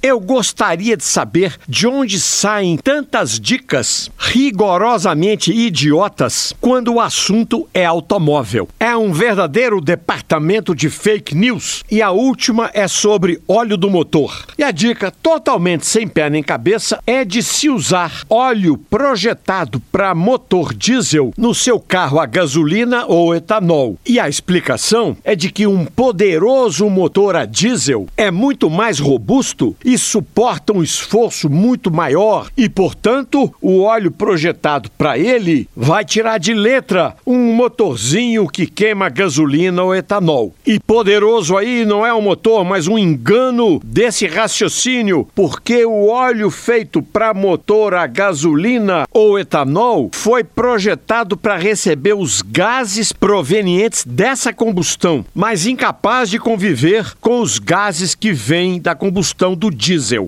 Eu gostaria de saber de onde saem tantas dicas rigorosamente idiotas quando o assunto é automóvel. É um verdadeiro departamento de fake news e a última é sobre óleo do motor. E a dica, totalmente sem pé nem cabeça, é de se usar óleo projetado para motor diesel no seu carro a gasolina ou etanol. E a explicação é de que um poderoso motor a diesel é muito mais robusto e suporta um esforço muito maior e, portanto, o óleo projetado para ele vai tirar de letra um motorzinho que queima gasolina ou etanol. E poderoso aí não é um motor, mas um engano desse raciocínio, porque o óleo feito para motor a gasolina ou etanol foi projetado para receber os gases provenientes dessa combustão, mas incapaz de conviver com os gases que vêm da combustão do diesel.